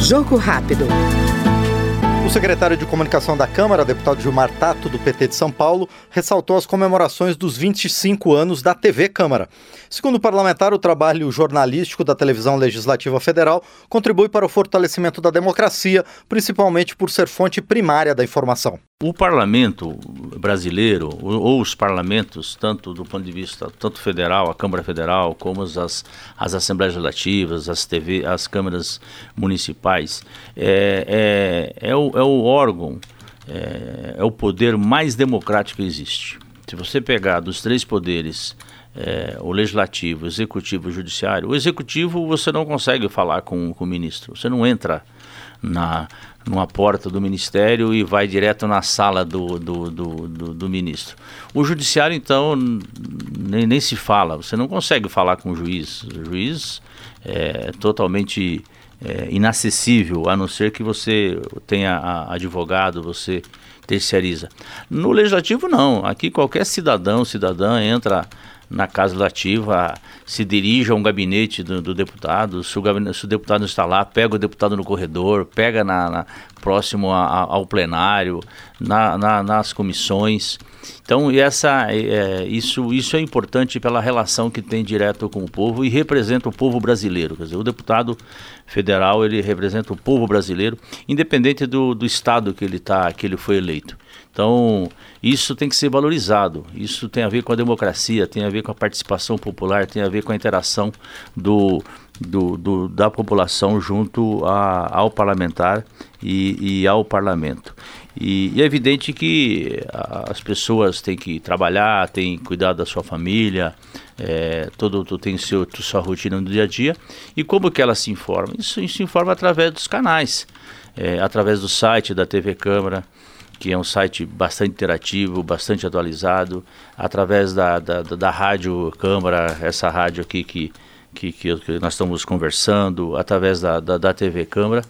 Jogo rápido. O secretário de Comunicação da Câmara, deputado Gilmar Tato, do PT de São Paulo, ressaltou as comemorações dos 25 anos da TV Câmara. Segundo o parlamentar, o trabalho jornalístico da televisão legislativa federal contribui para o fortalecimento da democracia, principalmente por ser fonte primária da informação. O parlamento brasileiro, ou os parlamentos, tanto do ponto de vista tanto federal, a Câmara Federal, como as, as Assembleias Legislativas, as TV, as câmaras municipais, é, é, é, o, é o órgão, é, é o poder mais democrático que existe. Se você pegar dos três poderes, é, o legislativo, o executivo e o judiciário, o executivo você não consegue falar com, com o ministro, você não entra na, numa porta do ministério e vai direto na sala do, do, do, do, do ministro. O judiciário, então, nem, nem se fala, você não consegue falar com o juiz. O juiz é totalmente é, inacessível, a não ser que você tenha advogado, você terceiriza. No legislativo, não. Aqui qualquer cidadão, cidadã entra na Casa Legislativa, se dirige a um gabinete do, do deputado, se o, gabinete, se o, deputado está lá, pega o deputado no corredor, pega na, na próximo a, a, ao plenário, na, na, nas comissões. Então, essa, é, isso, isso é importante pela relação que tem direto com o povo e representa o povo brasileiro. Quer dizer, o deputado federal ele representa o povo brasileiro, independente do, do estado que ele, tá, que ele foi eleito. Então, isso tem que ser valorizado. Isso tem a ver com a democracia, tem a ver com a participação popular, tem a ver com a interação do, do, do da população junto a, ao parlamentar e, e ao parlamento. E, e, é evidente que as pessoas têm que trabalhar, têm que cuidar da sua família, é, todo, todo tem seu, sua rotina no dia a dia. E como que ela se informa? Isso, isso se informa através dos canais, é, através do site da TV Câmara, que é um site bastante interativo, bastante atualizado, através da, da, da Rádio Câmara, essa rádio aqui que, que, que nós estamos conversando, através da, da, da, TV Câmara.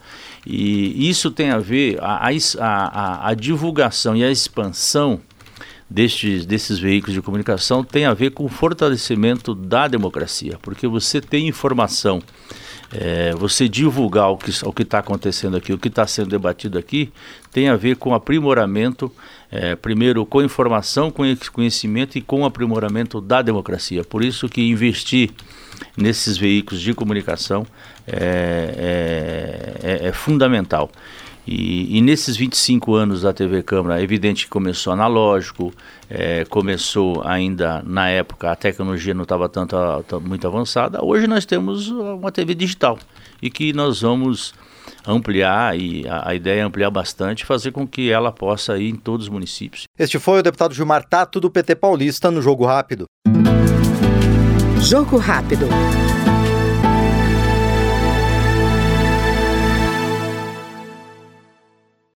E isso tem a ver, a, a, a, divulgação e a expansão destes, desses veículos de comunicação tem a ver com o fortalecimento da democracia, porque você tem informação é, você divulgar o que o está acontecendo aqui, o que está sendo debatido aqui, tem a ver com aprimoramento, é, primeiro com informação, com conhecimento e com aprimoramento da democracia. Por isso que investir nesses veículos de comunicação é, é, é, é fundamental. E, e, nesses 25 anos da TV Câmara, é evidente que começou analógico, é, começou ainda na época, a tecnologia não estava tanto, muito avançada. Hoje nós temos uma TV digital e que nós vamos ampliar e a, a ideia é ampliar bastante, fazer com que ela possa ir em todos os municípios. Este foi o deputado Gilmar Tato do PT Paulista no Jogo Rápido. Jogo Rápido.